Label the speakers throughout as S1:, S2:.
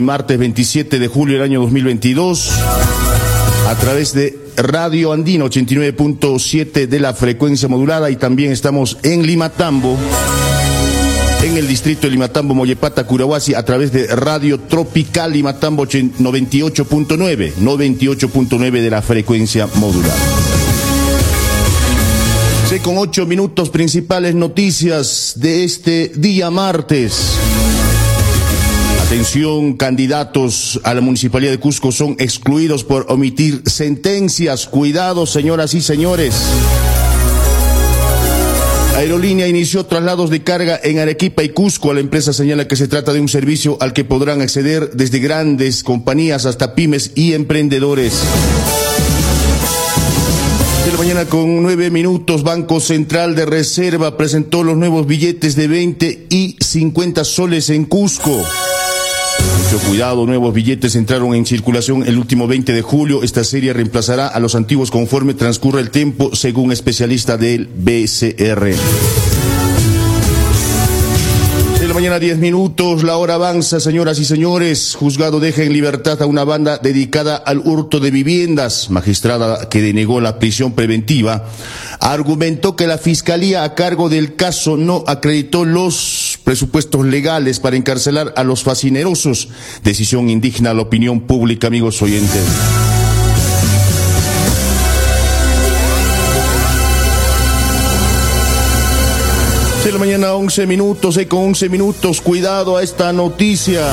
S1: Martes 27 de julio del año 2022, a través de Radio Andino 89.7 de la frecuencia modulada y también estamos en Limatambo, en el distrito de Limatambo, Mollepata, Curahuasi, a través de Radio Tropical Limatambo 98.9, 98.9 de la frecuencia modulada. Con ocho minutos principales noticias de este día martes. Atención, candidatos a la Municipalidad de Cusco son excluidos por omitir sentencias. Cuidado, señoras y señores. Aerolínea inició traslados de carga en Arequipa y Cusco. La empresa señala que se trata de un servicio al que podrán acceder desde grandes compañías hasta pymes y emprendedores. De la mañana con nueve minutos, Banco Central de Reserva presentó los nuevos billetes de 20 y 50 soles en Cusco. Mucho cuidado, nuevos billetes entraron en circulación el último 20 de julio. Esta serie reemplazará a los antiguos conforme transcurra el tiempo, según especialista del BCR. Mañana 10 minutos, la hora avanza, señoras y señores. Juzgado deja en libertad a una banda dedicada al hurto de viviendas. Magistrada que denegó la prisión preventiva argumentó que la fiscalía a cargo del caso no acreditó los presupuestos legales para encarcelar a los fascinerosos. Decisión indigna a la opinión pública, amigos oyentes. De la mañana 11 minutos, con 11 minutos, cuidado a esta noticia.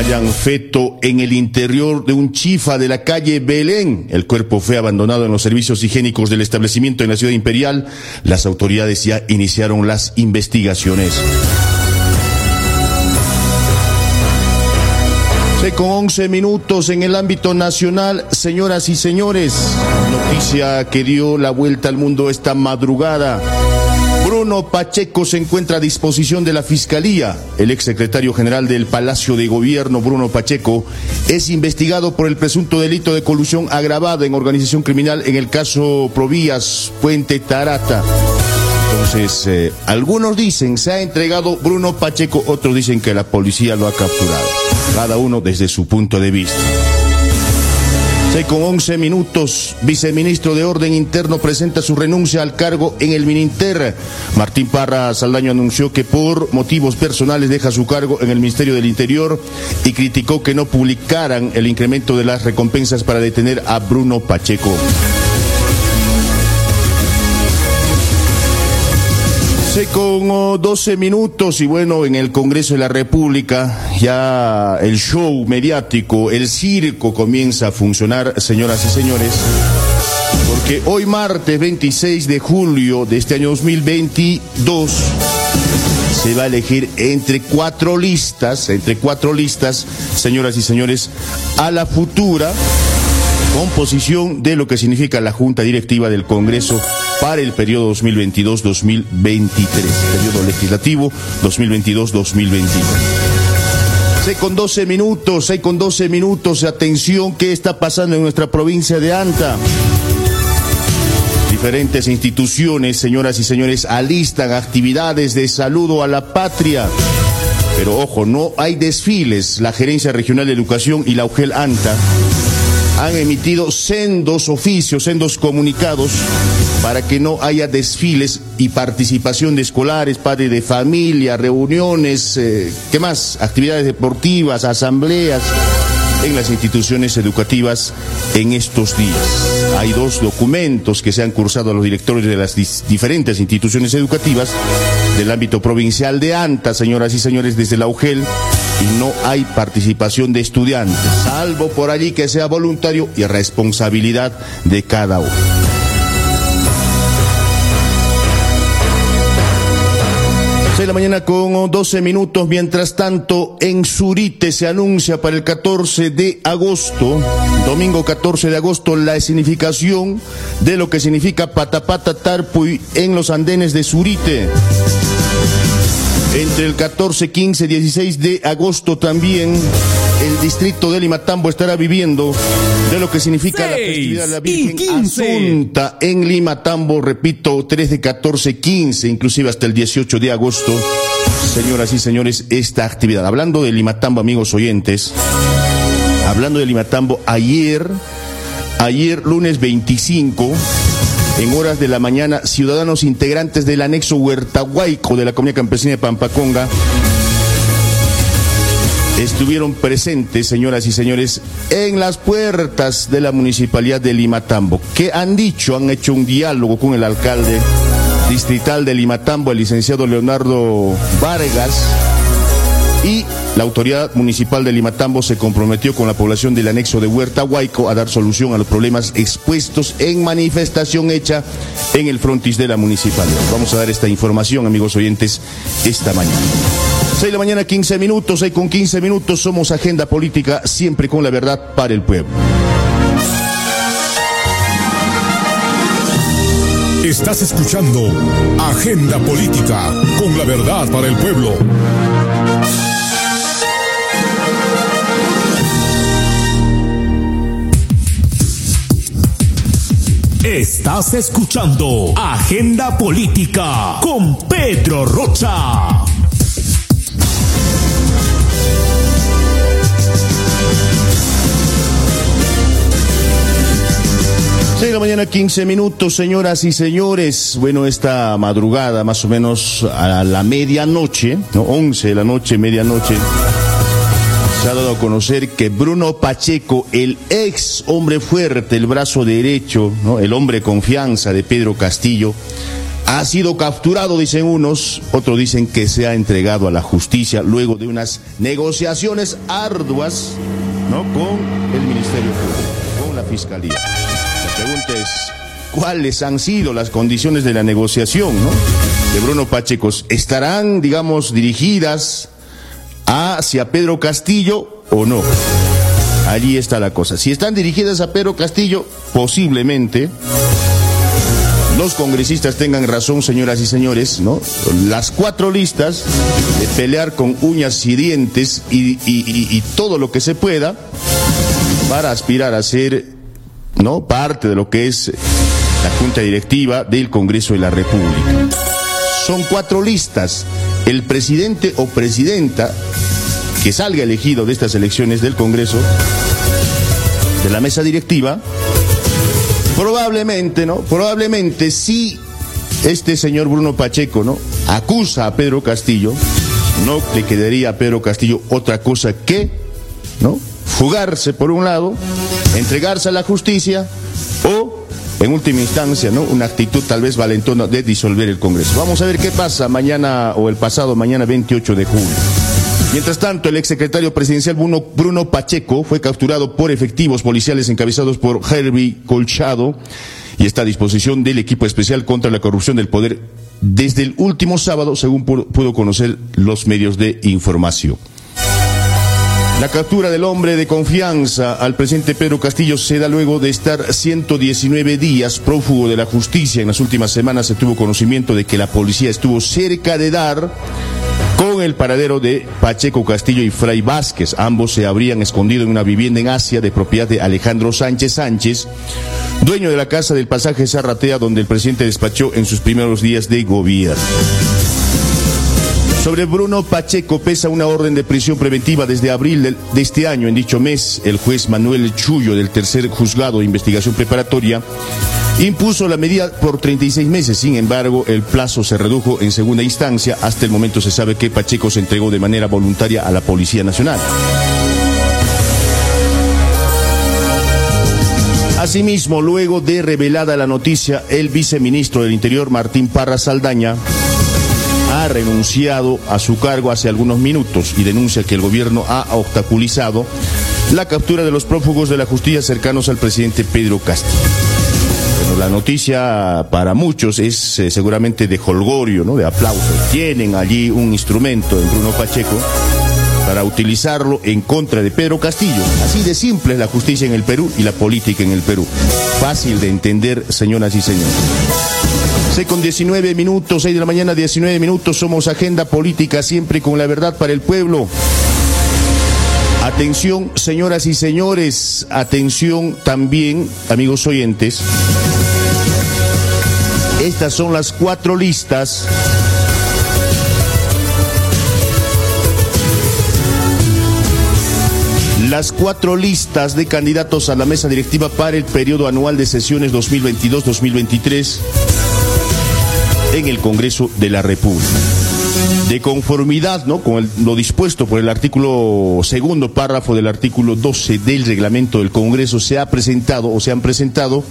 S1: Hayan feto en el interior de un chifa de la calle Belén. El cuerpo fue abandonado en los servicios higiénicos del establecimiento en la ciudad imperial. Las autoridades ya iniciaron las investigaciones. Con 11 minutos en el ámbito nacional, señoras y señores. Noticia que dio la vuelta al mundo esta madrugada. Bruno Pacheco se encuentra a disposición de la Fiscalía. El exsecretario general del Palacio de Gobierno, Bruno Pacheco, es investigado por el presunto delito de colusión agravada en organización criminal en el caso Provías Puente Tarata. Entonces, eh, algunos dicen se ha entregado Bruno Pacheco, otros dicen que la policía lo ha capturado. Cada uno desde su punto de vista. Seis con 11 minutos, viceministro de Orden Interno presenta su renuncia al cargo en el Mininter. Martín Parra Saldaño anunció que por motivos personales deja su cargo en el Ministerio del Interior y criticó que no publicaran el incremento de las recompensas para detener a Bruno Pacheco. Con 12 minutos y bueno, en el Congreso de la República ya el show mediático, el circo comienza a funcionar, señoras y señores, porque hoy martes 26 de julio de este año 2022 se va a elegir entre cuatro listas, entre cuatro listas, señoras y señores, a la futura composición de lo que significa la Junta Directiva del Congreso para el periodo 2022-2023, periodo legislativo 2022-2023. 6 con 12 minutos, 6 con 12 minutos, atención, ¿qué está pasando en nuestra provincia de Anta? Diferentes instituciones, señoras y señores, alistan actividades de saludo a la patria. Pero ojo, no hay desfiles. La Gerencia Regional de Educación y la UGEL ANTA han emitido sendos oficios, sendos comunicados para que no haya desfiles y participación de escolares, padres de familia, reuniones, eh, ¿qué más? Actividades deportivas, asambleas en las instituciones educativas en estos días. Hay dos documentos que se han cursado a los directores de las diferentes instituciones educativas del ámbito provincial de ANTA, señoras y señores, desde la UGEL, y no hay participación de estudiantes, salvo por allí que sea voluntario y responsabilidad de cada uno. Mañana con 12 minutos. Mientras tanto, en Surite se anuncia para el 14 de agosto, domingo 14 de agosto, la escenificación de lo que significa Patapata Tarpuy en los andenes de Surite. Entre el 14, 15, 16 de agosto también el distrito de Limatambo estará viviendo de lo que significa la festividad de la Virgen Asunta en Limatambo, repito, 3 de 14, 15, inclusive hasta el 18 de agosto. Señoras y señores, esta actividad. Hablando de Limatambo, amigos oyentes, hablando de Limatambo, ayer, ayer lunes 25, en horas de la mañana, ciudadanos integrantes del anexo Huertahuayco de la Comunidad Campesina de Pampaconga estuvieron presentes, señoras y señores, en las puertas de la municipalidad de Limatambo. ¿Qué han dicho? Han hecho un diálogo con el alcalde distrital de Limatambo, el licenciado Leonardo Vargas, y la autoridad municipal de Limatambo se comprometió con la población del anexo de Huerta Huayco a dar solución a los problemas expuestos en manifestación hecha en el frontis de la municipalidad. Vamos a dar esta información, amigos oyentes, esta mañana. 6 de la mañana, 15 minutos, 6 con 15 minutos, somos Agenda Política, siempre con la verdad para el pueblo.
S2: Estás escuchando Agenda Política, con la verdad para el pueblo. Estás escuchando Agenda Política con Pedro Rocha.
S1: Seis de la mañana, 15 minutos, señoras y señores. Bueno, esta madrugada, más o menos a la medianoche, ¿no? 11 de la noche, medianoche, se ha dado a conocer que Bruno Pacheco, el ex hombre fuerte, el brazo derecho, ¿no? el hombre confianza de Pedro Castillo, ha sido capturado, dicen unos, otros dicen que se ha entregado a la justicia luego de unas negociaciones arduas ¿no? con el Ministerio Público, con la Fiscalía. Pregunta es, ¿cuáles han sido las condiciones de la negociación ¿no? de Bruno Pacheco? ¿Estarán, digamos, dirigidas hacia Pedro Castillo o no. Allí está la cosa. Si están dirigidas a Pedro Castillo, posiblemente los congresistas tengan razón, señoras y señores, ¿no? Las cuatro listas de pelear con uñas y dientes y todo lo que se pueda para aspirar a ser, ¿no? Parte de lo que es la Junta Directiva del Congreso de la República. Son cuatro listas. El presidente o presidenta que salga elegido de estas elecciones del Congreso, de la mesa directiva, probablemente, ¿no? Probablemente si este señor Bruno Pacheco, ¿no? Acusa a Pedro Castillo, no le quedaría a Pedro Castillo otra cosa que, ¿no? Fugarse por un lado, entregarse a la justicia o en última instancia, ¿no? Una actitud tal vez valentona de disolver el Congreso. Vamos a ver qué pasa mañana o el pasado mañana 28 de julio. Mientras tanto, el exsecretario presidencial Bruno, Bruno Pacheco fue capturado por efectivos policiales encabezados por Herbie Colchado y está a disposición del equipo especial contra la corrupción del poder desde el último sábado, según pudo conocer los medios de información. La captura del hombre de confianza al presidente Pedro Castillo se da luego de estar 119 días prófugo de la justicia. En las últimas semanas se tuvo conocimiento de que la policía estuvo cerca de dar con el paradero de Pacheco Castillo y Fray Vázquez. Ambos se habrían escondido en una vivienda en Asia de propiedad de Alejandro Sánchez Sánchez, dueño de la casa del pasaje Zarratea donde el presidente despachó en sus primeros días de gobierno. Sobre Bruno Pacheco pesa una orden de prisión preventiva desde abril de este año. En dicho mes, el juez Manuel Chullo del tercer juzgado de investigación preparatoria impuso la medida por 36 meses. Sin embargo, el plazo se redujo en segunda instancia. Hasta el momento se sabe que Pacheco se entregó de manera voluntaria a la Policía Nacional. Asimismo, luego de revelada la noticia, el viceministro del Interior, Martín Parra Saldaña, ha renunciado a su cargo hace algunos minutos y denuncia que el gobierno ha obstaculizado la captura de los prófugos de la justicia cercanos al presidente Pedro Castillo. Bueno, la noticia para muchos es eh, seguramente de holgorio, ¿no? de aplauso. Tienen allí un instrumento en Bruno Pacheco para utilizarlo en contra de Pedro Castillo. Así de simple es la justicia en el Perú y la política en el Perú. Fácil de entender, señoras y señores. 6 con 19 minutos, 6 de la mañana, 19 minutos. Somos Agenda Política, siempre con la verdad para el pueblo. Atención, señoras y señores, atención también, amigos oyentes. Estas son las cuatro listas las cuatro listas de candidatos a la mesa directiva para el periodo anual de sesiones 2022-2023 en el Congreso de la República. De conformidad ¿no? con lo dispuesto por el artículo segundo párrafo del artículo 12 del reglamento del Congreso, se ha presentado o se han presentado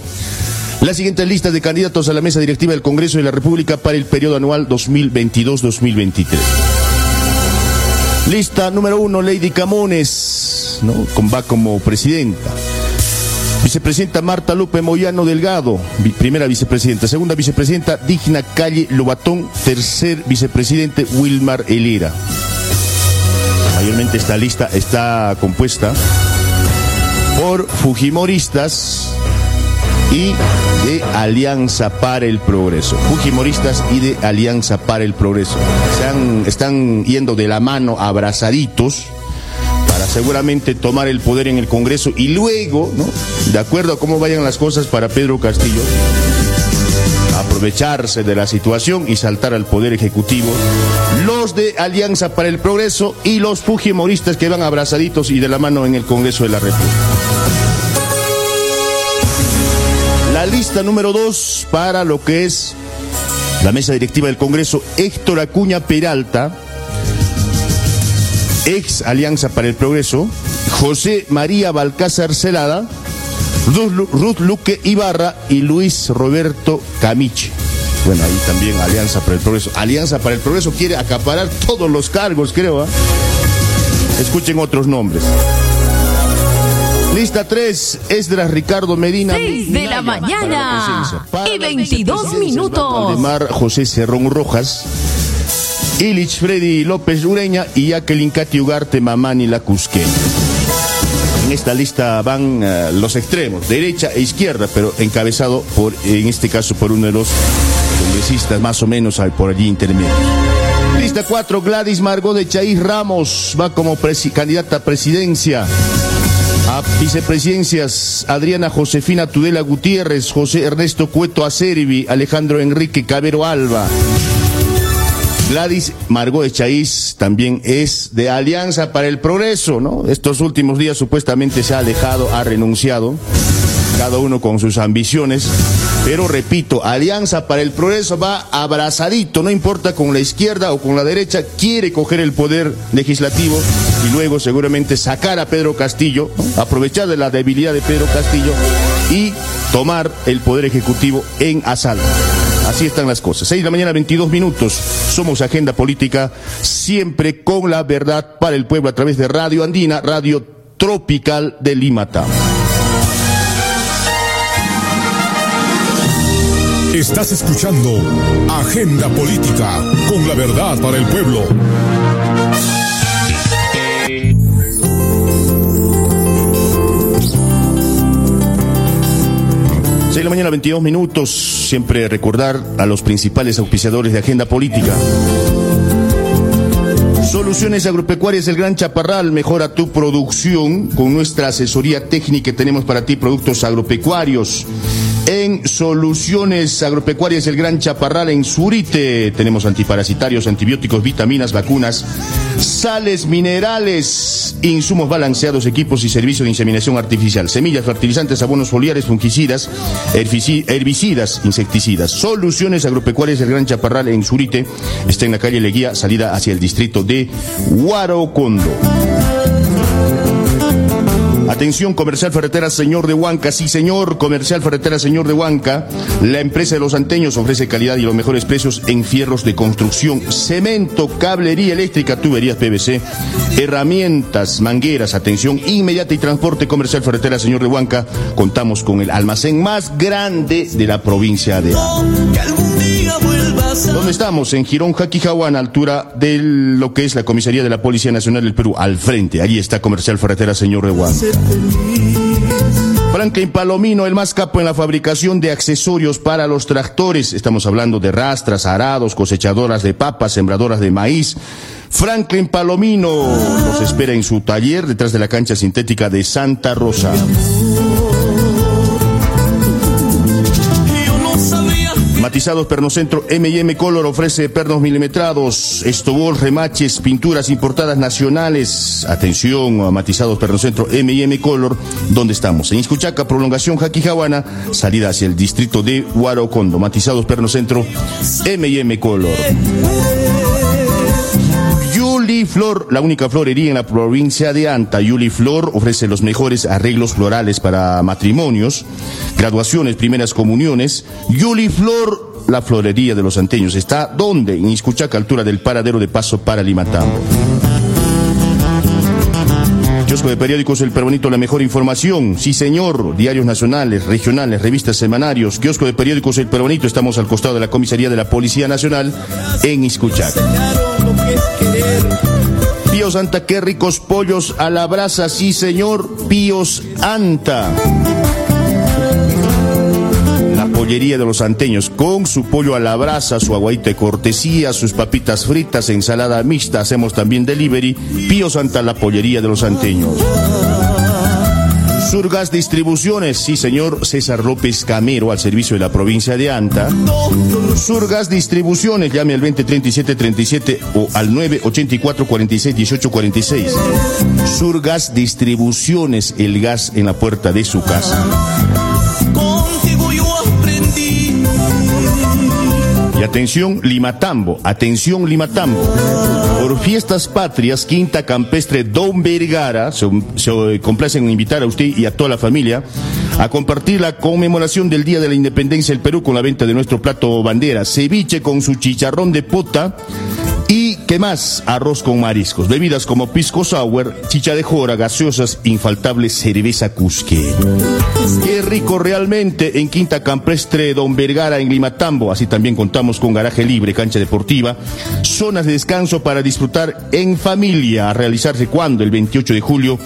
S1: las siguientes listas de candidatos a la mesa directiva del Congreso de la República para el periodo anual 2022-2023. Lista número uno, Lady Camones, ¿no? va como presidenta. Vicepresidenta Marta Lupe Moyano Delgado, primera vicepresidenta. Segunda vicepresidenta Digna Calle Lobatón. Tercer vicepresidente Wilmar Elira. Mayormente esta lista está compuesta por Fujimoristas, y de Alianza para el Progreso. Fujimoristas y de Alianza para el Progreso. Están yendo de la mano abrazaditos seguramente tomar el poder en el Congreso y luego, ¿no? De acuerdo a cómo vayan las cosas para Pedro Castillo, aprovecharse de la situación y saltar al poder ejecutivo, los de Alianza para el Progreso y los Fujimoristas que van abrazaditos y de la mano en el Congreso de la República. La lista número dos para lo que es la mesa directiva del Congreso, Héctor Acuña Peralta, ex Alianza para el Progreso, José María Balcázar Celada, Ruth Luque Ibarra y Luis Roberto Camiche. Bueno, ahí también Alianza para el Progreso. Alianza para el Progreso quiere acaparar todos los cargos, creo. ¿ah? Escuchen otros nombres. Lista 3, Esdras Ricardo Medina.
S3: 6 de la mañana y 22 minutos.
S1: Valdemar José Cerrón Rojas. Ilich Freddy López Ureña y Jacqueline Cati Ugarte Mamani La Cusqueña. En esta lista van uh, los extremos, derecha e izquierda, pero encabezado por, en este caso, por uno de los congresistas más o menos por allí intermedios. Lista 4, Gladys Margot de Chaís Ramos va como candidata a presidencia. A vicepresidencias, Adriana Josefina Tudela Gutiérrez, José Ernesto Cueto Acervi, Alejandro Enrique Cabero Alba. Gladys Margot Echaíz también es de Alianza para el Progreso, ¿no? Estos últimos días supuestamente se ha alejado, ha renunciado cada uno con sus ambiciones. Pero repito, Alianza para el Progreso va abrazadito, no importa con la izquierda o con la derecha, quiere coger el poder legislativo y luego seguramente sacar a Pedro Castillo, aprovechar de la debilidad de Pedro Castillo y tomar el poder ejecutivo en asalto. Así están las cosas. 6 de la mañana, 22 minutos. Somos Agenda Política, siempre con la verdad para el pueblo a través de Radio Andina, Radio Tropical de Limata.
S2: Estás escuchando Agenda Política con la verdad para el pueblo.
S1: Seis de la mañana, 22 minutos. Siempre recordar a los principales auspiciadores de Agenda Política. Soluciones Agropecuarias El Gran Chaparral mejora tu producción con nuestra asesoría técnica tenemos para ti productos agropecuarios Soluciones Agropecuarias El Gran Chaparral en Surite. Tenemos antiparasitarios, antibióticos, vitaminas, vacunas, sales minerales, insumos balanceados, equipos y servicios de inseminación artificial, semillas, fertilizantes, abonos foliares, fungicidas, herbicidas, insecticidas. Soluciones Agropecuarias El Gran Chaparral en Surite. Está en la calle Leguía, salida hacia el distrito de Huarocondo. Atención, Comercial Ferretera Señor de Huanca. Sí, señor, Comercial Ferretera Señor de Huanca. La empresa de los anteños ofrece calidad y los mejores precios en fierros de construcción, cemento, cablería eléctrica, tuberías PVC, herramientas, mangueras, atención inmediata y transporte comercial Ferretera Señor de Huanca. Contamos con el almacén más grande de la provincia de ¿Dónde estamos? En Girón, Jaquijahuan, altura de lo que es la comisaría de la Policía Nacional del Perú, al frente. Allí está Comercial Ferretera Señor de. Franklin Palomino, el más capo en la fabricación de accesorios para los tractores. Estamos hablando de rastras, arados, cosechadoras de papas, sembradoras de maíz. Franklin Palomino nos espera en su taller detrás de la cancha sintética de Santa Rosa. Matizados Pernocentro M&M Color ofrece pernos milimetrados, estobol, remaches, pinturas importadas nacionales. Atención, Matizados Pernocentro M&M Color, ¿dónde estamos? En Iscuchaca, prolongación Jaquijahuana, salida hacia el distrito de Huarocondo. Matizados Pernocentro M&M Color. Yuli Flor, la única florería en la provincia de Anta. Yuli Flor ofrece los mejores arreglos florales para matrimonios, graduaciones, primeras comuniones. Yuli Flor, la florería de los anteños. ¿Está dónde? En Iscuchaca, altura del paradero de paso para Limatambo. Kiosco de periódicos El Peronito, la mejor información. Sí, señor. Diarios nacionales, regionales, revistas, semanarios. Kiosco de periódicos El Peronito. Estamos al costado de la comisaría de la Policía Nacional en Iscuchaca. Píos Anta, qué ricos pollos a la brasa, sí señor, Píos Anta. La pollería de los anteños, con su pollo a la brasa, su aguaita de cortesía, sus papitas fritas, ensalada mixta, hacemos también delivery. Píos Anta, la pollería de los anteños. Surgas Distribuciones, sí señor César López Camero al servicio de la provincia de Anta. Surgas Distribuciones, llame al 203737 o al 984 46 18 46. Surgas Distribuciones, el gas en la puerta de su casa. Y atención Limatambo, atención Limatambo. Por fiestas patrias, Quinta Campestre Don Vergara, se, se complacen en invitar a usted y a toda la familia a compartir la conmemoración del Día de la Independencia del Perú con la venta de nuestro plato bandera, ceviche con su chicharrón de pota ¿qué más? Arroz con mariscos, bebidas como pisco sour, chicha de jora, gaseosas, infaltable cerveza cusque. Qué rico realmente en Quinta Campestre Don Vergara en Limatambo, así también contamos con garaje libre, cancha deportiva, zonas de descanso para disfrutar en familia, a realizarse cuando el 28 de julio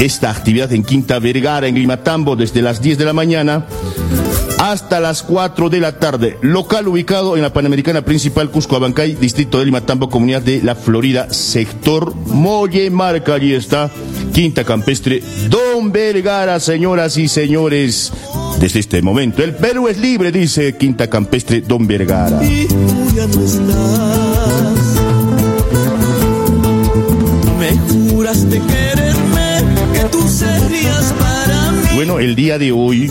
S1: esta actividad en Quinta Vergara en Limatambo desde las 10 de la mañana hasta las 4 de la tarde. Local ubicado en la Panamericana Principal Cusco Abancay, Distrito de Limatambo, Comunidad de La Florida, sector Molle Marca. Allí está Quinta Campestre Don Vergara, señoras y señores. Desde este momento, el Perú es libre, dice Quinta Campestre Don Vergara.
S4: Y tú ya no estás. Me juraste quererme, que tú serías para mí.
S1: Bueno, el día de hoy.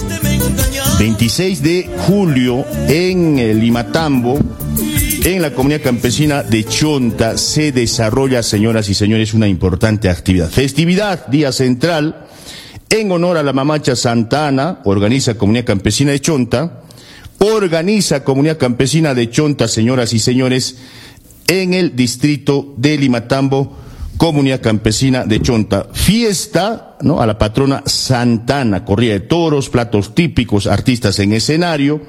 S1: 26 de julio, en el Limatambo, en la comunidad campesina de Chonta, se desarrolla, señoras y señores, una importante actividad. Festividad, día central, en honor a la mamacha Santa Ana, organiza Comunidad Campesina de Chonta, organiza Comunidad Campesina de Chonta, señoras y señores, en el distrito de Limatambo, Comunidad Campesina de Chonta. Fiesta, ¿no? A la patrona Santana, corrida de toros, platos típicos, artistas en escenario,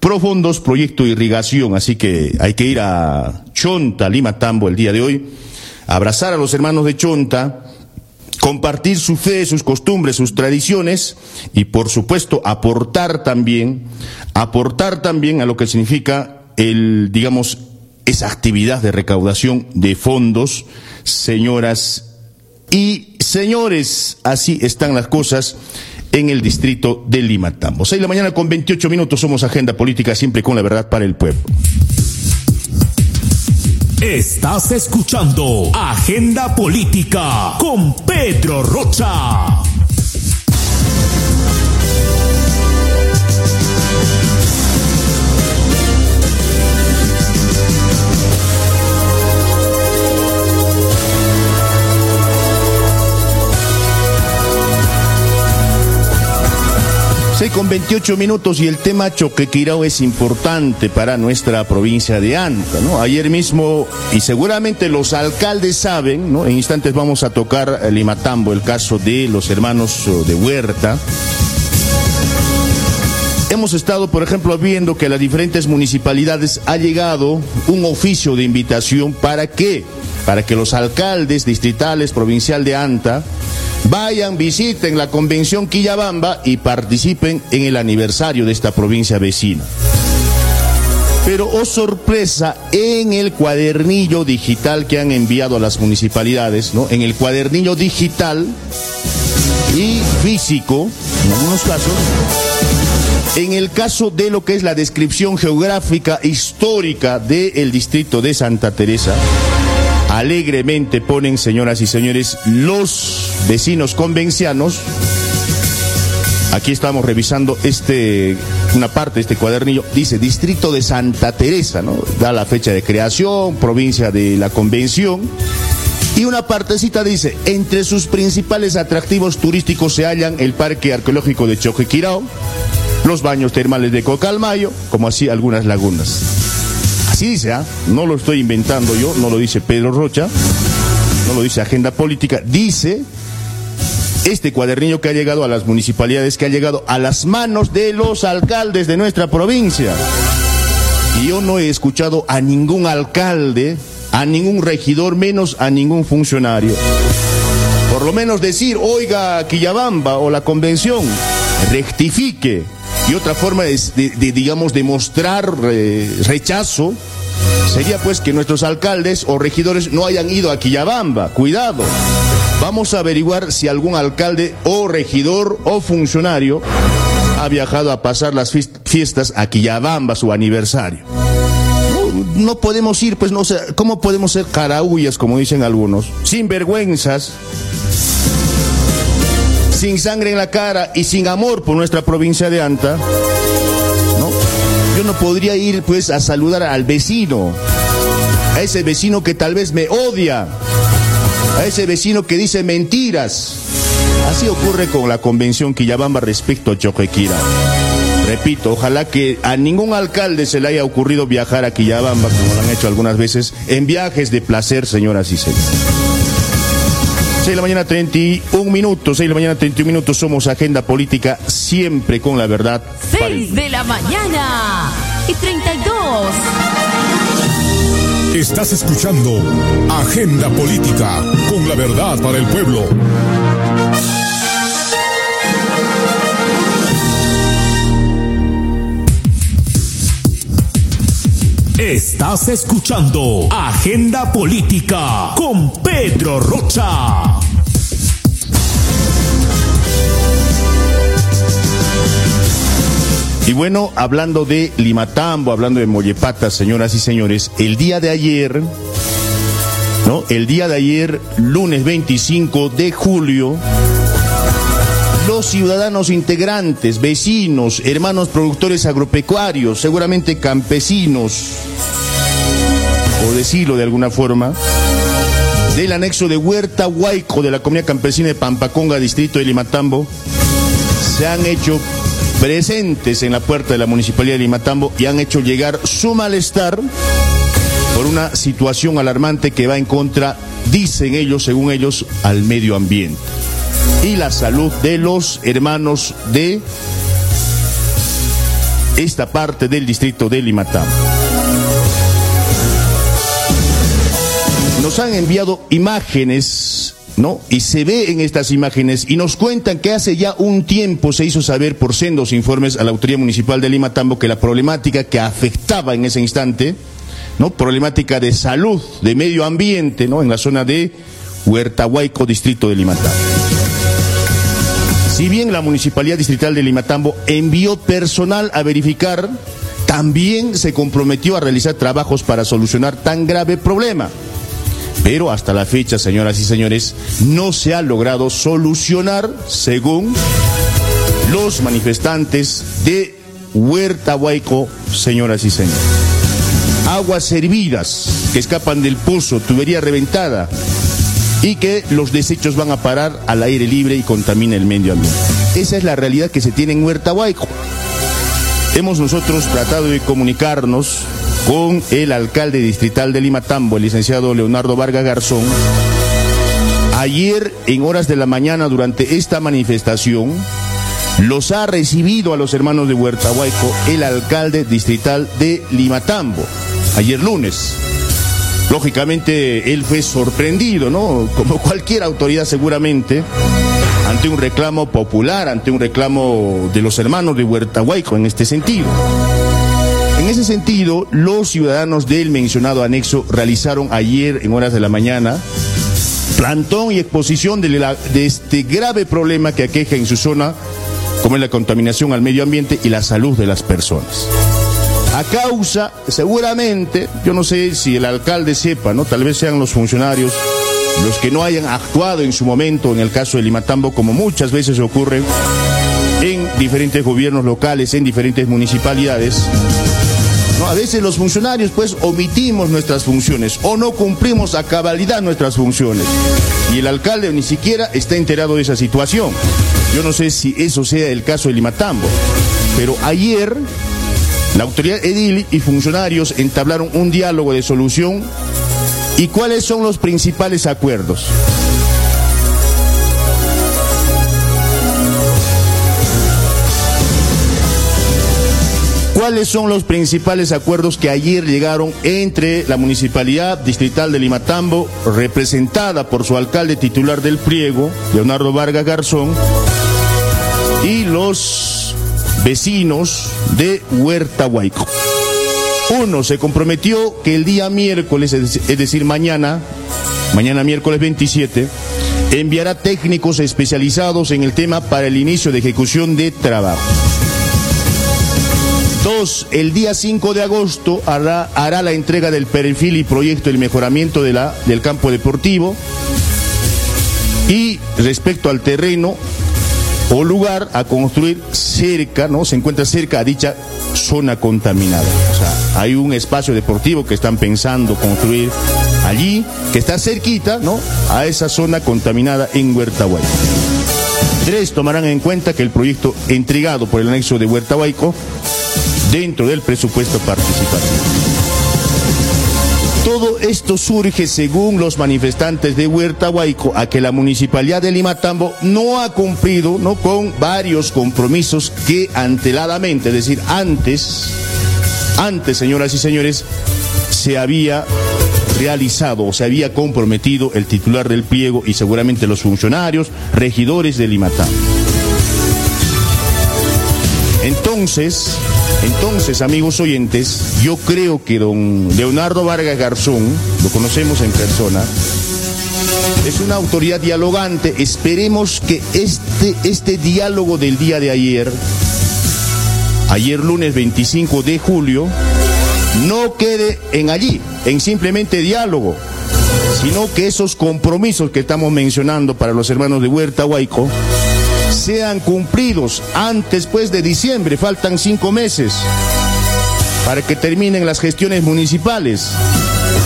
S1: profundos, proyecto de irrigación, así que hay que ir a Chonta, Limatambo el día de hoy, abrazar a los hermanos de Chonta, compartir su fe, sus costumbres, sus tradiciones y por supuesto aportar también, aportar también a lo que significa el, digamos, esa actividad de recaudación de fondos, señoras y señores, así están las cosas en el distrito de Limatambo. 6 de la mañana con 28 minutos somos Agenda Política, siempre con la verdad para el pueblo.
S2: Estás escuchando Agenda Política con Pedro Rocha.
S1: Seis con 28 minutos y el tema Choquequirao es importante para nuestra provincia de Anta, ¿no? Ayer mismo, y seguramente los alcaldes saben, ¿no? En instantes vamos a tocar eh, Limatambo, el caso de los hermanos oh, de Huerta. Hemos estado, por ejemplo, viendo que a las diferentes municipalidades ha llegado un oficio de invitación para qué? Para que los alcaldes distritales, provincial de Anta, Vayan, visiten la convención Quillabamba y participen en el aniversario de esta provincia vecina. Pero, oh sorpresa, en el cuadernillo digital que han enviado a las municipalidades, ¿no? En el cuadernillo digital y físico, en algunos casos, en el caso de lo que es la descripción geográfica histórica del distrito de Santa Teresa, alegremente ponen, señoras y señores, los vecinos convencianos. Aquí estamos revisando este, una parte de este cuadernillo. Dice Distrito de Santa Teresa, ¿no? Da la fecha de creación, provincia de la convención. Y una partecita dice, entre sus principales atractivos turísticos se hallan el Parque Arqueológico de Chojequirao, los baños termales de Cocalmayo, como así algunas lagunas. Así dice, ¿ah? no lo estoy inventando yo, no lo dice Pedro Rocha, no lo dice Agenda Política, dice este cuadernillo que ha llegado a las municipalidades, que ha llegado a las manos de los alcaldes de nuestra provincia. Y yo no he escuchado a ningún alcalde, a ningún regidor, menos a ningún funcionario. Por lo menos decir, oiga, Quillabamba o la convención, rectifique. Y otra forma de, digamos, de mostrar eh, rechazo sería pues que nuestros alcaldes o regidores no hayan ido a Quillabamba. Cuidado. Vamos a averiguar si algún alcalde o regidor o funcionario ha viajado a pasar las fiestas a Quillabamba, su aniversario. No, podemos ir, pues no sé, ¿cómo podemos ser caraullas, como dicen algunos? Sin vergüenzas, sin sangre en la cara y sin amor por nuestra provincia de Anta. ¿no? Yo no podría ir pues a saludar al vecino, a ese vecino que tal vez me odia, a ese vecino que dice mentiras. Así ocurre con la convención Quillabamba respecto a Choquequira. Repito, ojalá que a ningún alcalde se le haya ocurrido viajar a Quillabamba, como lo han hecho algunas veces, en viajes de placer, señoras y señores. 6 de la mañana 31 minutos, 6 de la mañana 31 minutos, somos Agenda Política, siempre con la verdad.
S3: 6 de la mañana y 32.
S2: Estás escuchando Agenda Política con la verdad para el pueblo. Estás escuchando Agenda Política con Pedro Rocha.
S1: Y bueno, hablando de Limatambo, hablando de Mollepata, señoras y señores, el día de ayer, ¿no? El día de ayer, lunes 25 de julio, los ciudadanos integrantes, vecinos, hermanos productores agropecuarios, seguramente campesinos, o decirlo de alguna forma, del anexo de Huerta Huayco de la comunidad campesina de Pampaconga, distrito de Limatambo, se han hecho presentes en la puerta de la Municipalidad de Limatambo y han hecho llegar su malestar por una situación alarmante que va en contra, dicen ellos, según ellos, al medio ambiente y la salud de los hermanos de esta parte del distrito de Limatambo. Nos han enviado imágenes ¿no? Y se ve en estas imágenes y nos cuentan que hace ya un tiempo se hizo saber por sendos informes a la Autoridad Municipal de Lima Tambo que la problemática que afectaba en ese instante, ¿no? Problemática de salud, de medio ambiente, ¿no? En la zona de Huertahuayco, distrito de Limatambo. Si bien la Municipalidad Distrital de Limatambo envió personal a verificar, también se comprometió a realizar trabajos para solucionar tan grave problema. Pero hasta la fecha, señoras y señores, no se ha logrado solucionar según los manifestantes de Huerta Huayco, señoras y señores. Aguas hervidas que escapan del pozo, tubería reventada y que los desechos van a parar al aire libre y contamina el medio ambiente. Esa es la realidad que se tiene en Huerta Huayco. Hemos nosotros tratado de comunicarnos con el alcalde distrital de Limatambo, el licenciado Leonardo Vargas Garzón. Ayer, en horas de la mañana, durante esta manifestación, los ha recibido a los hermanos de Huertahuayco el alcalde distrital de Limatambo, ayer lunes. Lógicamente, él fue sorprendido, ¿no? Como cualquier autoridad seguramente, ante un reclamo popular, ante un reclamo de los hermanos de Huertahuayco en este sentido. En ese sentido, los ciudadanos del mencionado anexo realizaron ayer en horas de la mañana plantón y exposición de, de este grave problema que aqueja en su zona, como es la contaminación al medio ambiente y la salud de las personas a causa, seguramente, yo no sé si el alcalde sepa, ¿no? Tal vez sean los funcionarios los que no hayan actuado en su momento en el caso de Limatambo, como muchas veces ocurre en diferentes gobiernos locales, en diferentes municipalidades. ¿No? A veces los funcionarios pues omitimos nuestras funciones o no cumplimos a cabalidad nuestras funciones. Y el alcalde ni siquiera está enterado de esa situación. Yo no sé si eso sea el caso de Limatambo, pero ayer la autoridad edil y funcionarios entablaron un diálogo de solución y cuáles son los principales acuerdos. ¿Cuáles son los principales acuerdos que ayer llegaron entre la Municipalidad Distrital de Limatambo, representada por su alcalde titular del pliego, Leonardo Vargas Garzón, y los vecinos de Huerta Huayco. Uno se comprometió que el día miércoles, es decir, mañana, mañana miércoles 27, enviará técnicos especializados en el tema para el inicio de ejecución de trabajo. Dos, el día 5 de agosto hará, hará la entrega del perfil y proyecto del mejoramiento de la, del campo deportivo. Y respecto al terreno, o lugar a construir cerca, ¿no? Se encuentra cerca a dicha zona contaminada. O sea, hay un espacio deportivo que están pensando construir allí, que está cerquita, ¿no? A esa zona contaminada en Huerta Tres, tomarán en cuenta que el proyecto entregado por el anexo de Huerta dentro del presupuesto participativo. Todo esto surge, según los manifestantes de Huerta Huayco, a que la municipalidad de Limatambo no ha cumplido ¿no? con varios compromisos que anteladamente, es decir, antes, antes, señoras y señores, se había realizado o se había comprometido el titular del pliego y seguramente los funcionarios, regidores de Limatambo. Entonces, entonces, amigos oyentes, yo creo que don Leonardo Vargas Garzón, lo conocemos en persona, es una autoridad dialogante. Esperemos que este, este diálogo del día de ayer, ayer lunes 25 de julio, no quede en allí, en simplemente diálogo, sino que esos compromisos que estamos mencionando para los hermanos de Huerta Huayco, sean cumplidos antes pues de diciembre, faltan cinco meses para que terminen las gestiones municipales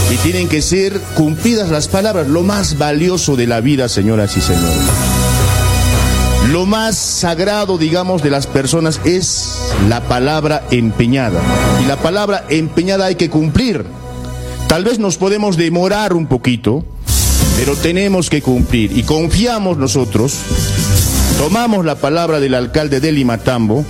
S1: y tienen que ser cumplidas las palabras, lo más valioso de la vida, señoras y señores. Lo más sagrado, digamos, de las personas es la palabra empeñada. Y la palabra empeñada hay que cumplir. Tal vez nos podemos demorar un poquito, pero tenemos que cumplir. Y confiamos nosotros tomamos la palabra del alcalde de Limatambo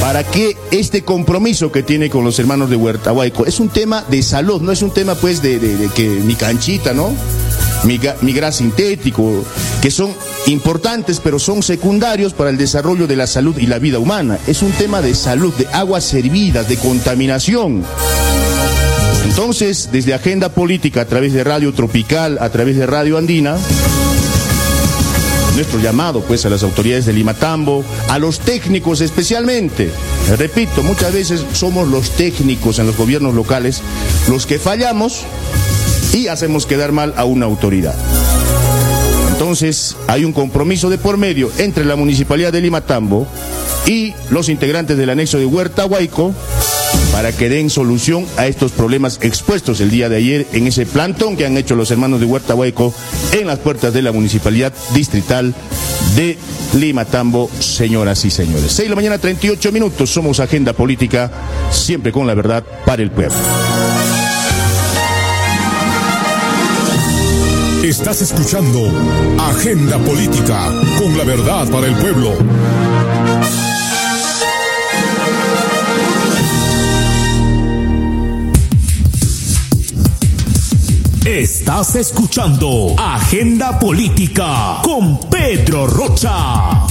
S1: para que este compromiso que tiene con los hermanos de Huertahuayco es un tema de salud, no es un tema pues de, que mi canchita, ¿no? Mi, mi sintético, que son importantes pero son secundarios para el desarrollo de la salud y la vida humana. Es un tema de salud, de aguas servidas, de contaminación. Entonces, desde Agenda Política, a través de Radio Tropical, a través de Radio Andina, nuestro llamado pues a las autoridades de Limatambo, a los técnicos especialmente. Repito, muchas veces somos los técnicos en los gobiernos locales los que fallamos y hacemos quedar mal a una autoridad. Entonces, hay un compromiso de por medio entre la Municipalidad de Limatambo y los integrantes del anexo de Huerta Huayco para que den solución a estos problemas expuestos el día de ayer en ese plantón que han hecho los hermanos de Huerta Hueco en las puertas de la Municipalidad Distrital de Lima Tambo, señoras y señores. 6 de la mañana, 38 minutos. Somos Agenda Política, siempre con la verdad para el pueblo.
S2: Estás escuchando Agenda Política, con la verdad para el pueblo. Estás escuchando Agenda Política con Pedro Rocha.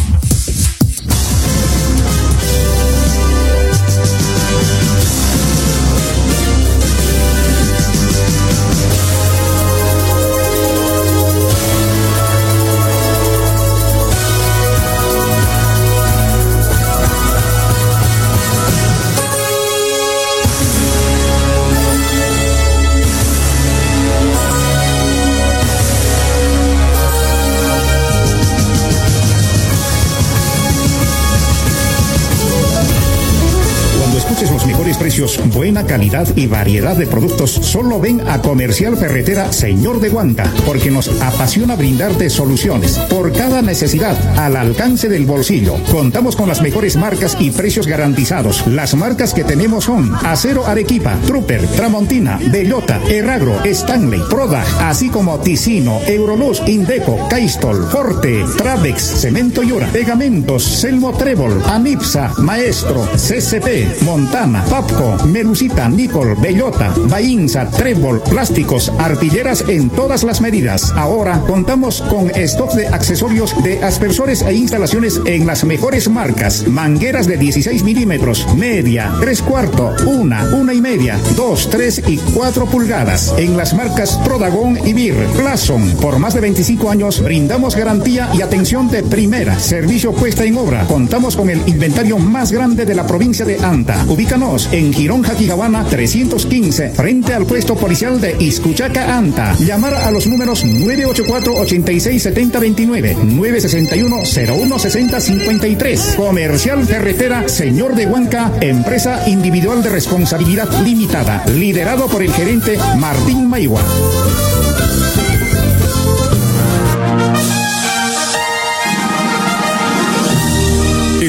S5: Precios, buena calidad y variedad de productos, solo ven a Comercial Ferretera Señor de Guanta, porque nos apasiona brindarte soluciones por cada necesidad al alcance del bolsillo. Contamos con las mejores marcas y precios garantizados. Las marcas que tenemos son Acero Arequipa, Trooper, Tramontina, Bellota, Erragro, Stanley, Proda, así como Ticino, Euroluz, Indeco, Caistol, Forte, Travex, Cemento Yura, Pegamentos, Selmo Trébol, Anipsa, Maestro, CCP, Montana, Papco, Melusita, Nicol, Bellota, Bainza, Trébol, Plásticos, Artilleras en todas las medidas. Ahora contamos con stock de accesorios de aspersores e instalaciones en las mejores marcas. Mangueras de 16 milímetros, media, tres cuarto, una, una y media, dos, tres y cuatro pulgadas. En las marcas Prodagón y Bir, Clason. Por más de 25 años brindamos garantía y atención de primera. Servicio puesta en obra. Contamos con el inventario más grande de la provincia de Anta. Ubícanos en Girón Jaquijabana 315, frente al puesto policial de Iscuchaca Anta. Llamar a los números 984-867029, 961-016053. Comercial Ferretera Señor de Huanca, empresa individual de responsabilidad limitada, liderado por el gerente Martín Maigua.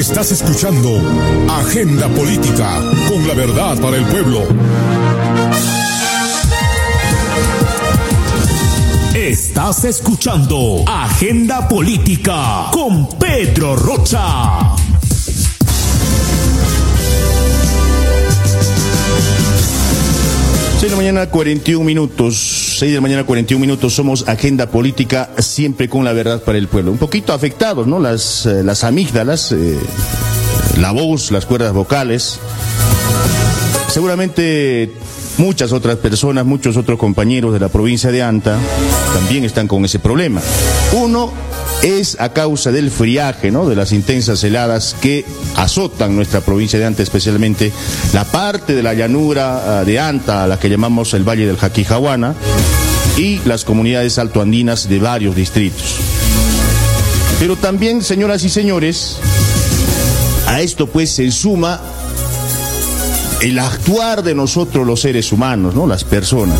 S2: Estás escuchando Agenda Política con la verdad para el pueblo. Estás escuchando Agenda Política con Pedro Rocha.
S1: 6 de la mañana, 41 minutos. 6 de la mañana, 41 minutos. Somos Agenda Política, siempre con la verdad para el pueblo. Un poquito afectados, ¿no? Las, eh, las amígdalas, eh, la voz, las cuerdas vocales. Seguramente muchas otras personas, muchos otros compañeros de la provincia de Anta también están con ese problema. Uno es a causa del friaje, ¿no? De las intensas heladas que azotan nuestra provincia de Anta, especialmente la parte de la llanura ah, de Anta, la que llamamos el Valle del Jaquijahuana, y las comunidades altoandinas de varios distritos. Pero también, señoras y señores, a esto pues se suma el actuar de nosotros los seres humanos, ¿no? Las personas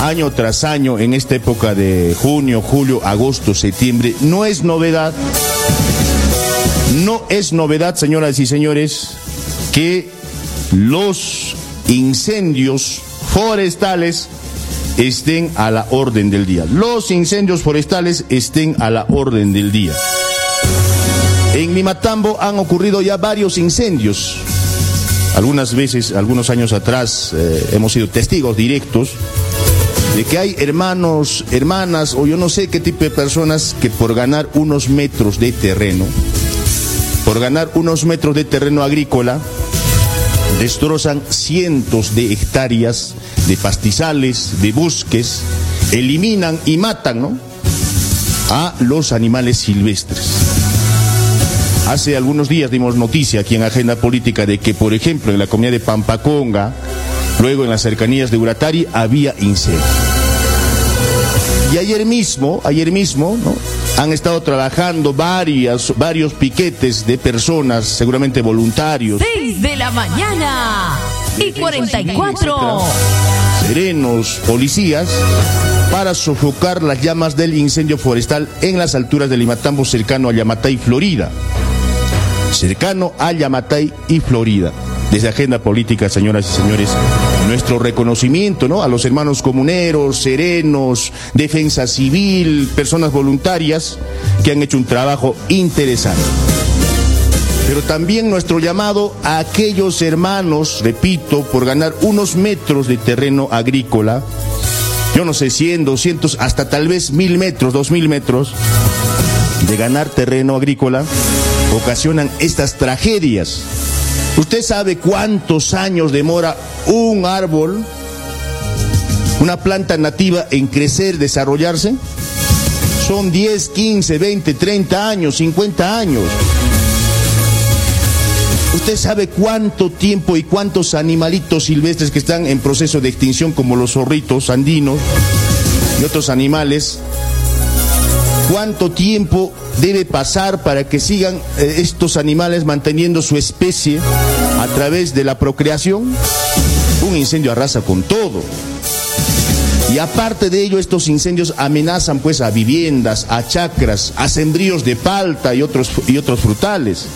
S1: año tras año en esta época de junio, julio, agosto, septiembre. No es novedad, no es novedad, señoras y señores, que los incendios forestales estén a la orden del día. Los incendios forestales estén a la orden del día. En Limatambo han ocurrido ya varios incendios. Algunas veces, algunos años atrás, eh, hemos sido testigos directos de que hay hermanos, hermanas o yo no sé qué tipo de personas que por ganar unos metros de terreno, por ganar unos metros de terreno agrícola, destrozan cientos de hectáreas de pastizales, de bosques, eliminan y matan a los animales silvestres. Hace algunos días dimos noticia aquí en Agenda Política de que, por ejemplo, en la comunidad de Pampaconga, Luego en las cercanías de Uratari había incendio. Y ayer mismo, ayer mismo, ¿no? han estado trabajando varias, varios piquetes de personas, seguramente voluntarios.
S3: 6 de la mañana y 44.
S1: Serenos, policías, para sofocar las llamas del incendio forestal en las alturas de Limatambo, cercano a Yamatay, Florida. Cercano a Yamatay y Florida desde Agenda Política, señoras y señores, nuestro reconocimiento ¿no? a los hermanos comuneros, serenos, defensa civil, personas voluntarias que han hecho un trabajo interesante. Pero también nuestro llamado a aquellos hermanos, repito, por ganar unos metros de terreno agrícola, yo no sé, 100, 200, hasta tal vez mil metros, dos mil metros de ganar terreno agrícola, ocasionan estas tragedias. ¿Usted sabe cuántos años demora un árbol, una planta nativa en crecer, desarrollarse? Son 10, 15, 20, 30 años, 50 años. ¿Usted sabe cuánto tiempo y cuántos animalitos silvestres que están en proceso de extinción, como los zorritos andinos y otros animales, cuánto tiempo debe pasar para que sigan eh, estos animales manteniendo su especie a través de la procreación? Un incendio arrasa con todo. Y aparte de ello, estos incendios amenazan pues a viviendas, a chacras, a sembríos de palta y otros, y otros frutales.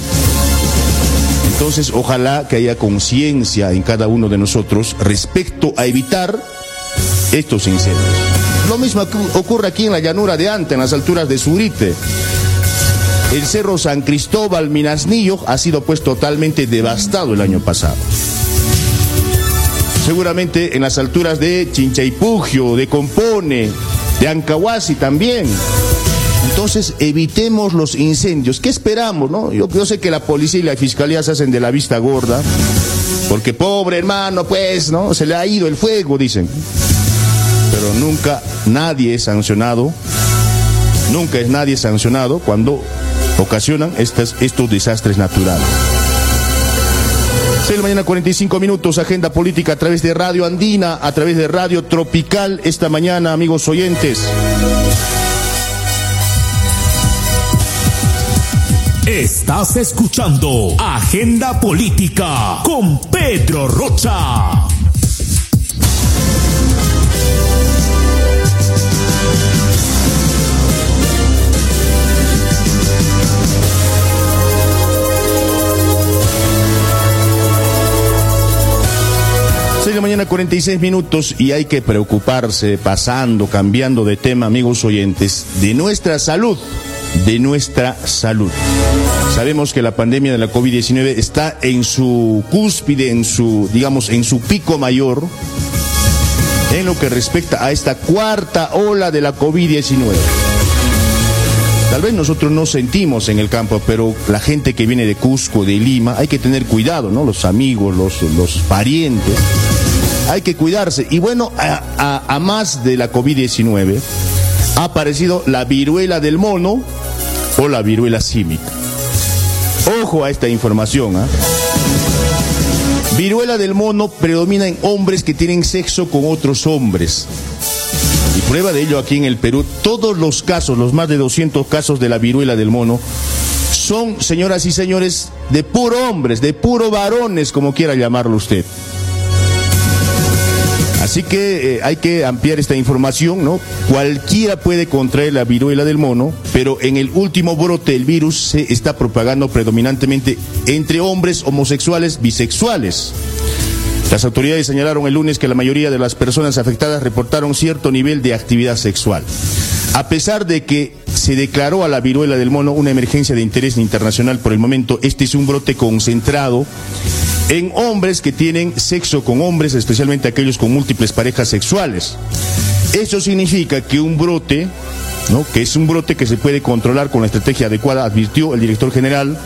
S1: Entonces, ojalá que haya conciencia en cada uno de nosotros respecto a evitar estos incendios. Lo mismo ocurre aquí en la llanura de Ante, en las alturas de Surite. El cerro San Cristóbal Minasnillo ha sido pues totalmente devastado el año pasado. Seguramente en las alturas de Chinchaipugio, de Compone, de Ancahuasi también. Entonces evitemos los incendios. ¿Qué esperamos? No? Yo, yo sé que la policía y la fiscalía se hacen de la vista gorda, porque pobre hermano, pues, ¿no? Se le ha ido el fuego, dicen. Nunca nadie es sancionado, nunca es nadie sancionado cuando ocasionan estos, desastres naturales. 6 de mañana 45 minutos, agenda política a través de Radio Andina, a través de Radio Tropical esta mañana, amigos oyentes.
S2: Estás escuchando Agenda Política con Pedro Rocha.
S1: Seis de la mañana 46 minutos y hay que preocuparse, pasando, cambiando de tema, amigos oyentes, de nuestra salud de nuestra salud. Sabemos que la pandemia de la COVID-19 está en su cúspide, en su, digamos, en su pico mayor, en lo que respecta a esta cuarta ola de la COVID-19. Tal vez nosotros no sentimos en el campo, pero la gente que viene de Cusco, de Lima, hay que tener cuidado, ¿no? Los amigos, los, los parientes, hay que cuidarse. Y bueno, a, más de la COVID-19, ha aparecido la viruela del mono o la viruela símica. Ojo a esta información. ¿ah? Viruela del mono predomina en hombres que tienen sexo con otros hombres. Y prueba de ello aquí en el Perú, todos los casos, los más de 200 casos de la viruela del mono, son, señoras y señores, de puro hombres, de puro varones, como quiera llamarlo usted. Así que eh, hay que ampliar esta información, ¿no? Cualquiera puede contraer la viruela del mono, pero en el último brote el virus se está propagando predominantemente entre hombres homosexuales bisexuales. Las autoridades señalaron el lunes que la mayoría de las personas afectadas reportaron cierto nivel de actividad sexual. A pesar de que se declaró a la viruela del mono una emergencia de interés internacional por el momento, este es un brote concentrado en hombres que tienen sexo con hombres, especialmente aquellos con múltiples parejas sexuales. Eso significa que un brote, que es un brote que se puede controlar con la estrategia adecuada, advirtió el director general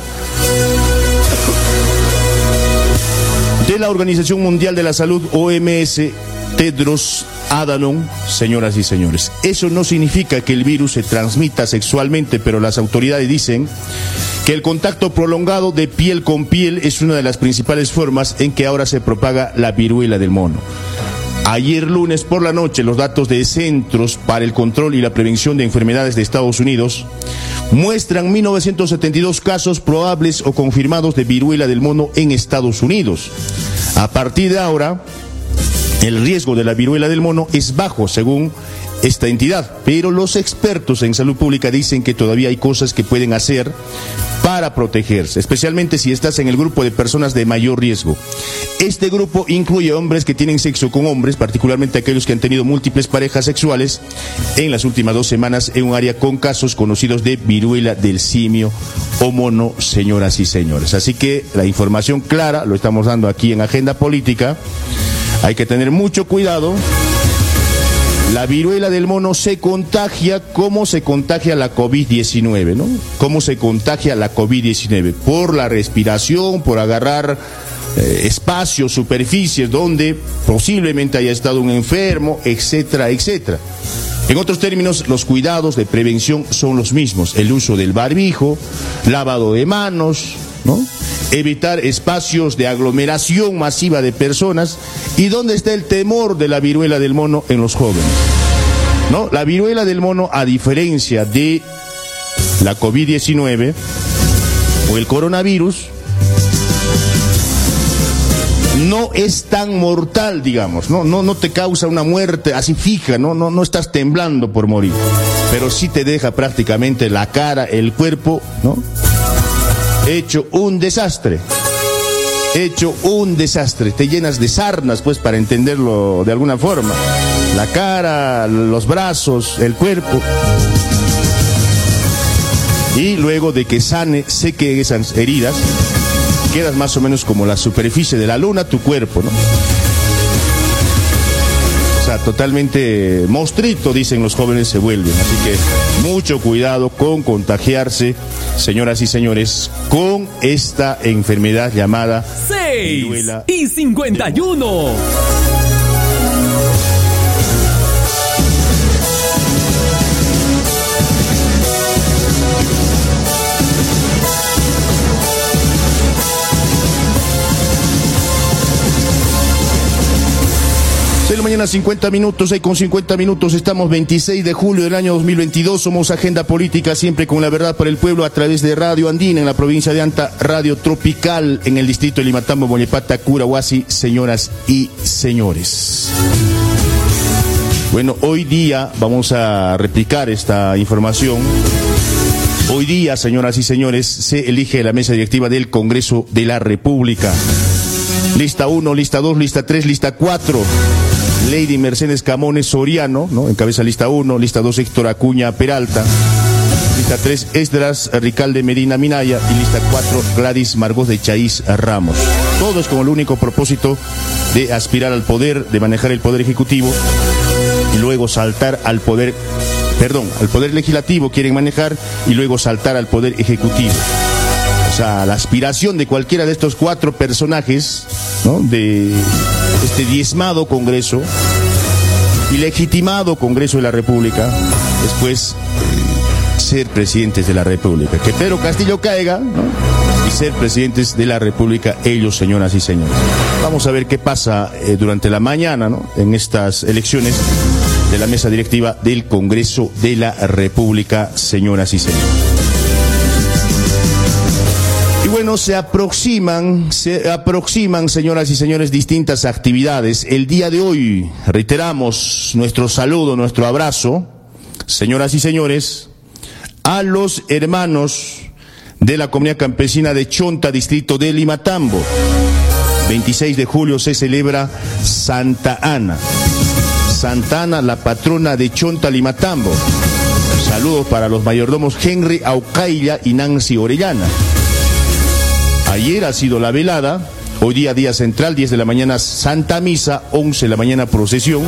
S1: de la Organización Mundial de la Salud, OMS, Tedros Adhanom, señoras y señores. Eso no significa que el virus se transmita sexualmente, pero las autoridades dicen que el contacto prolongado de piel con piel es una de las principales formas en que ahora se propaga la viruela del mono. Ayer lunes por la noche, los datos de Centros para el Control y la Prevención de Enfermedades de Estados Unidos muestran 1972 casos probables o confirmados de viruela del mono en Estados Unidos. A partir de ahora, el riesgo de la viruela del mono es bajo, según esta entidad, pero los expertos en salud pública dicen que todavía hay cosas que pueden hacer para protegerse, especialmente si estás en el grupo de personas de mayor riesgo. Este grupo incluye hombres que tienen sexo con hombres, particularmente aquellos que han tenido múltiples parejas sexuales en las últimas dos semanas en un área con casos conocidos de viruela del simio o mono, señoras y señores. Así que la información clara lo estamos dando aquí en Agenda Política. Hay que tener mucho cuidado la viruela del mono se contagia como se contagia la COVID-19, ¿no? ¿Cómo se contagia la COVID-19? Por la respiración, por agarrar eh, espacios, superficies donde posiblemente haya estado un enfermo, etcétera, etcétera. En otros términos, los cuidados de prevención son los mismos. El uso del barbijo, lavado de manos, ¿no? Evitar espacios de aglomeración masiva de personas y dónde está el temor de la viruela del mono en los jóvenes. ¿No? La viruela del mono, a diferencia de la COVID-19 o el coronavirus, no es tan mortal, digamos, no, no, no te causa una muerte así fija, no, no, no estás temblando por morir, pero sí te deja prácticamente la cara, el cuerpo, ¿no? Hecho un desastre. Hecho un desastre. Te llenas de sarnas, pues, para entenderlo de alguna forma. La cara, los brazos, el cuerpo. Y luego de que sane, seque esas heridas, quedas más o menos como la superficie de la luna, tu cuerpo, ¿no? Totalmente mostrito, dicen los jóvenes, se vuelven. Así que mucho cuidado con contagiarse, señoras y señores, con esta enfermedad llamada
S3: 6 y 51.
S1: Mañana 50 minutos, hay con 50 minutos, estamos 26 de julio del año 2022, somos Agenda Política, siempre con la verdad para el pueblo a través de Radio Andina en la provincia de Anta, Radio Tropical en el distrito de Limatambo, Boñepata, Curahuasi, señoras y señores. Bueno, hoy día vamos a replicar esta información. Hoy día, señoras y señores, se elige la mesa directiva del Congreso de la República. Lista 1, lista 2, lista 3, lista 4. Lady Mercedes Camones Soriano, ¿no? Encabeza lista 1, lista 2 Héctor Acuña Peralta, lista 3 Esdras Ricalde Medina Minaya y lista 4 Gladys Margot de Chaís Ramos. Todos con el único propósito de aspirar al poder, de manejar el poder ejecutivo y luego saltar al poder, perdón, al poder legislativo quieren manejar y luego saltar al poder ejecutivo. Sea, la aspiración de cualquiera de estos cuatro personajes. De este diezmado Congreso y legitimado Congreso de la República, después eh, ser presidentes de la República. Que Pedro Castillo caiga y ser presidentes de la República, ellos, señoras y señores. Vamos a ver qué pasa eh, durante la mañana en estas elecciones de la mesa directiva del Congreso de la República, señoras y señores. Se aproximan, se aproximan, señoras y señores, distintas actividades. El día de hoy reiteramos nuestro saludo, nuestro abrazo, señoras y señores, a los hermanos de la comunidad campesina de Chonta, distrito de Limatambo. 26 de julio se celebra Santa Ana. Santa Ana, la patrona de Chonta, Limatambo. Saludos para los mayordomos Henry Aucailla y Nancy Orellana. Ayer ha sido la velada, hoy día día central, 10 de la mañana Santa Misa, 11 de la mañana procesión.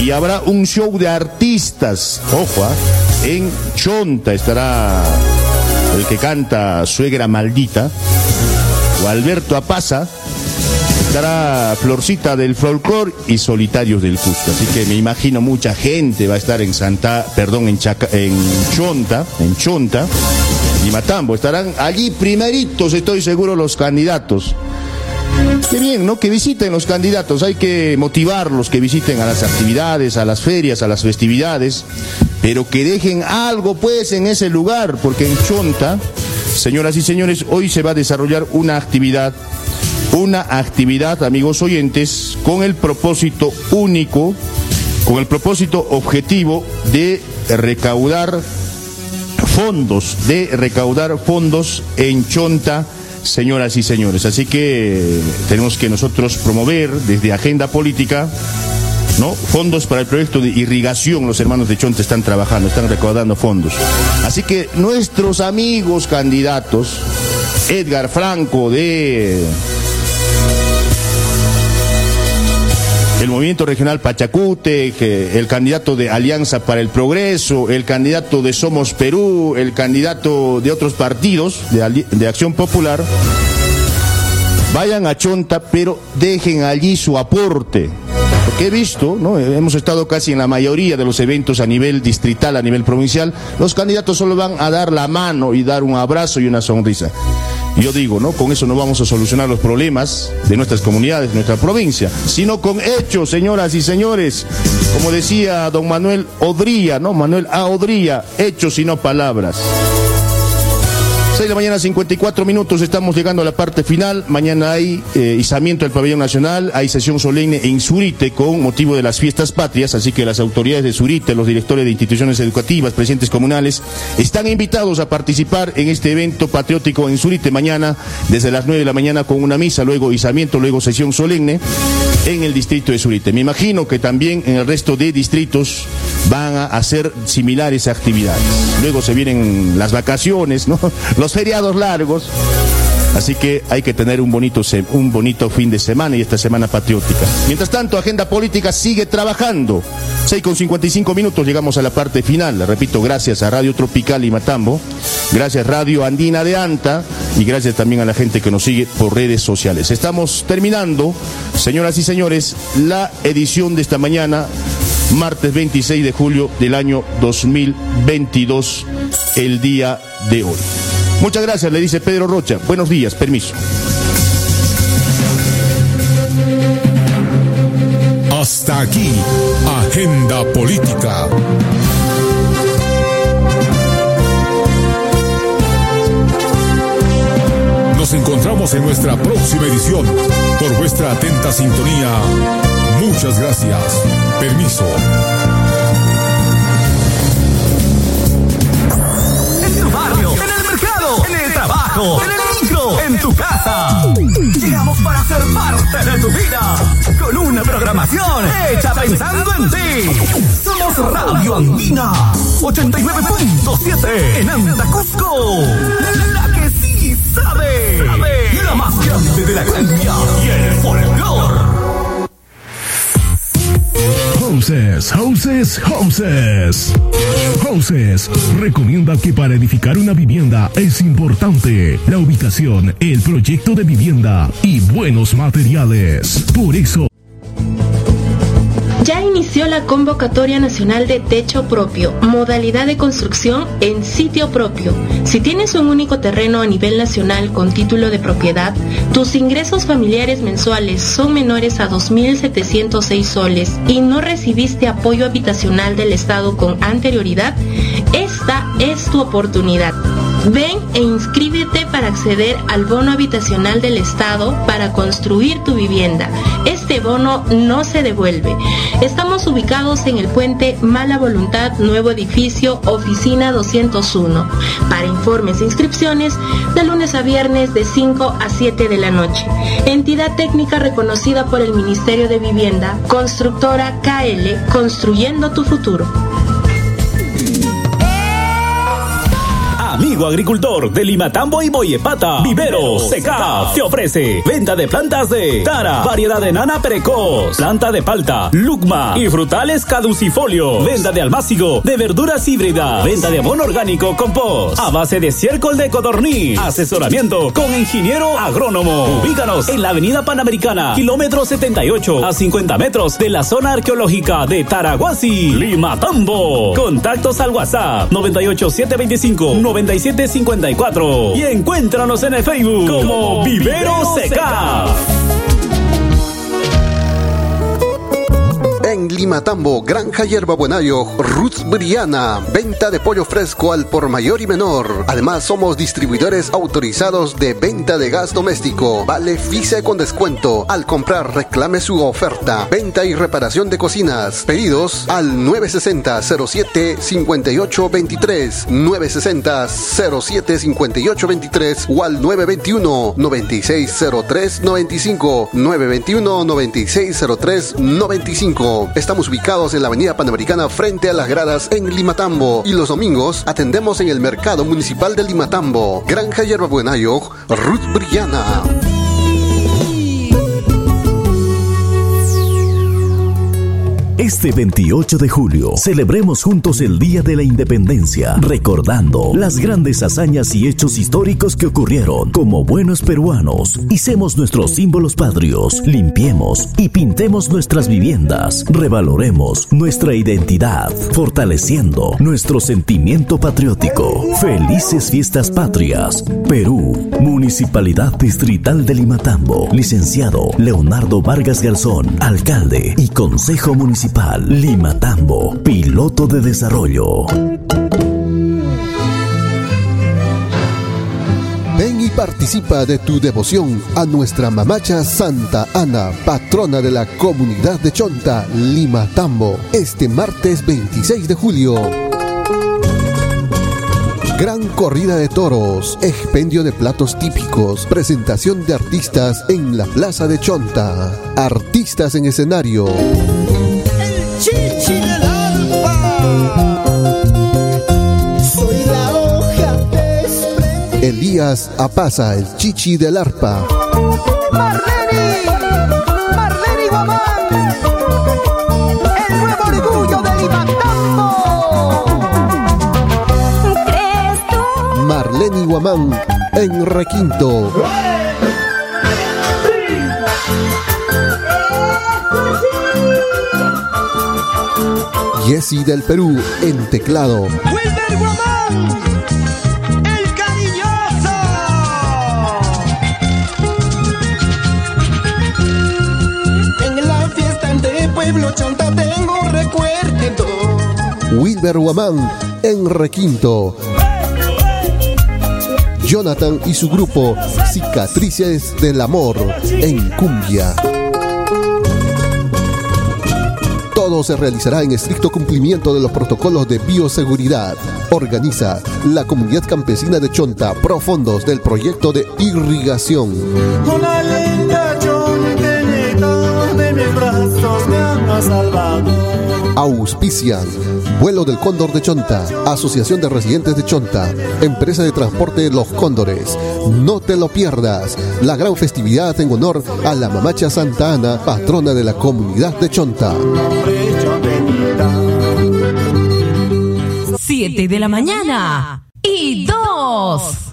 S1: Y habrá un show de artistas, ojo, ¿ah? en Chonta estará el que canta Suegra Maldita, o Alberto Apaza, estará Florcita del Folclor y Solitarios del Cusco. Así que me imagino mucha gente va a estar en Santa, perdón, en, en Chonta, en Chonta y Matambo. Estarán allí primeritos, estoy seguro, los candidatos. Qué bien, ¿no? Que visiten los candidatos, hay que motivarlos, que visiten a las actividades, a las ferias, a las festividades, pero que dejen algo pues en ese lugar, porque en Chonta, señoras y señores, hoy se va a desarrollar una actividad, una actividad, amigos oyentes, con el propósito único, con el propósito objetivo de recaudar fondos, de recaudar fondos en Chonta, señoras y señores. Así que tenemos que nosotros promover desde Agenda Política, ¿no? Fondos para el proyecto de irrigación, los hermanos de Chonta están trabajando, están recaudando fondos. Así que nuestros amigos candidatos, Edgar Franco de el movimiento regional Pachacute, el candidato de Alianza para el Progreso, el candidato de Somos Perú, el candidato de otros partidos de, de Acción Popular, vayan a Chonta, pero dejen allí su aporte. Porque he visto, ¿no? hemos estado casi en la mayoría de los eventos a nivel distrital, a nivel provincial, los candidatos solo van a dar la mano y dar un abrazo y una sonrisa. Yo digo, ¿no? Con eso no vamos a solucionar los problemas de nuestras comunidades, de nuestra provincia, sino con hechos, señoras y señores. Como decía don Manuel Odría, ¿no? Manuel A. Odría, hechos y no palabras. 6 de la mañana, 54 minutos, estamos llegando a la parte final. Mañana hay eh, izamiento del pabellón nacional, hay sesión solemne en Zurite con motivo de las fiestas patrias, así que las autoridades de Zurite, los directores de instituciones educativas, presidentes comunales, están invitados a participar en este evento patriótico en Zurite mañana, desde las 9 de la mañana con una misa, luego izamiento, luego sesión solemne en el distrito de Zurite. Me imagino que también en el resto de distritos van a hacer similares actividades. Luego se vienen las vacaciones, ¿no? Feriados largos. Así que hay que tener un bonito, fin de semana y esta semana patriótica. Mientras tanto, Agenda Política sigue trabajando. 6 con 55 minutos llegamos a la parte final. Repito, gracias a Radio Tropical y Matambo, gracias Radio Andina de Anta y gracias también a la gente que nos sigue por redes sociales. Estamos terminando, señoras y señores, la edición de esta mañana, martes 26 de julio del año 2022, el día de hoy. Muchas gracias, le dice Pedro Rocha. Buenos días, permiso.
S6: Hasta aquí, Agenda Política. Nos encontramos en nuestra próxima edición. Por vuestra atenta sintonía, muchas gracias. Permiso.
S7: En el micro, en tu casa. Llegamos para ser parte de tu vida, con una programación hecha pensando en ti. Somos Radio Andina, 89.7 en Andacusco. La que sí sabe, la más grande de la cumbia y el folclor.
S6: Houses, Houses, Houses. Houses recomienda que para edificar una vivienda es importante la ubicación, el proyecto de vivienda y buenos materiales. Por eso
S8: inició la convocatoria nacional de techo propio, modalidad de construcción en sitio propio. Si tienes un único terreno a nivel nacional con título de propiedad, tus ingresos familiares mensuales son menores a 2.706 soles y no recibiste apoyo habitacional del Estado con anterioridad, esta es tu oportunidad. Ven e inscríbete para acceder al bono habitacional del Estado para construir tu vivienda. Este bono no se devuelve. Estamos ubicados en el puente Mala Voluntad, nuevo edificio, oficina 201. Para informes e inscripciones, de lunes a viernes de 5 a 7 de la noche. Entidad técnica reconocida por el Ministerio de Vivienda, constructora KL, construyendo tu futuro.
S7: Agricultor de Limatambo y Boyepata, Viveros Seca te ofrece venta de plantas de Tara, variedad de nana precoz, planta de palta, lucma y frutales caducifolio, venta de almácigo, de verduras híbridas, venta de abono orgánico compost, a base de ciércol de codorniz, asesoramiento con ingeniero agrónomo. Ubícanos en la avenida Panamericana, kilómetro 78, a 50 metros de la zona arqueológica de Taraguasi, Limatambo. Contactos al WhatsApp 98725 90 5754 y encuéntranos en el Facebook como Vivero Seca.
S9: Limatambo, Granja Hierba Buenayo, Ruth Briana, venta de pollo fresco al por mayor y menor. Además, somos distribuidores autorizados de venta de gas doméstico. Vale FICE con descuento. Al comprar, reclame su oferta. Venta y reparación de cocinas. Pedidos al 960-07-5823, 960-07-5823 o al 921-9603-95, 921-9603-95. Estamos ubicados en la Avenida Panamericana frente a las gradas en Limatambo y los domingos atendemos en el Mercado Municipal de Limatambo. Granja Yerba Buenayo, Ruth Brillana.
S10: Este 28 de julio celebremos juntos el Día de la Independencia, recordando las grandes hazañas y hechos históricos que ocurrieron. Como buenos peruanos, hicemos nuestros símbolos patrios, limpiemos y pintemos nuestras viviendas, revaloremos nuestra identidad, fortaleciendo nuestro sentimiento patriótico. Felices fiestas patrias. Perú, Municipalidad Distrital de Limatambo, licenciado Leonardo Vargas Garzón, alcalde y Consejo Municipal Limatambo, piloto de desarrollo.
S11: Ven y participa de tu devoción a nuestra mamacha Santa Ana, patrona de la comunidad de Chonta, Limatambo, este martes 26 de julio. Gran corrida de toros, expendio de platos típicos, presentación de artistas en la Plaza de Chonta, artistas en escenario.
S4: El chichi del alba. Soy la hoja desprendida.
S11: Elías Apaza, el chichi del arpa.
S4: Marlene, Marlene Guamán. El nuevo orgullo de Limatambo.
S11: Marlene Guamán en Requinto. Jesse del Perú en teclado.
S4: Wilber Guamán. El cariñoso. En la fiesta de Pueblo Chonta tengo recuerdo.
S11: Wilber Guamán en Requinto. Jonathan y su grupo Cicatrices del Amor en Cumbia. Todo se realizará en estricto cumplimiento de los protocolos de bioseguridad. Organiza la comunidad campesina de Chonta, profundos del proyecto de irrigación.
S4: Una linda de mis brazos me ha salvado.
S11: Auspician Vuelo del Cóndor de Chonta, Asociación de Residentes de Chonta, Empresa de Transporte Los Cóndores. No te lo pierdas, la gran festividad en honor a la Mamacha Santa Ana, patrona de la comunidad de Chonta.
S3: 7 de la mañana y 2.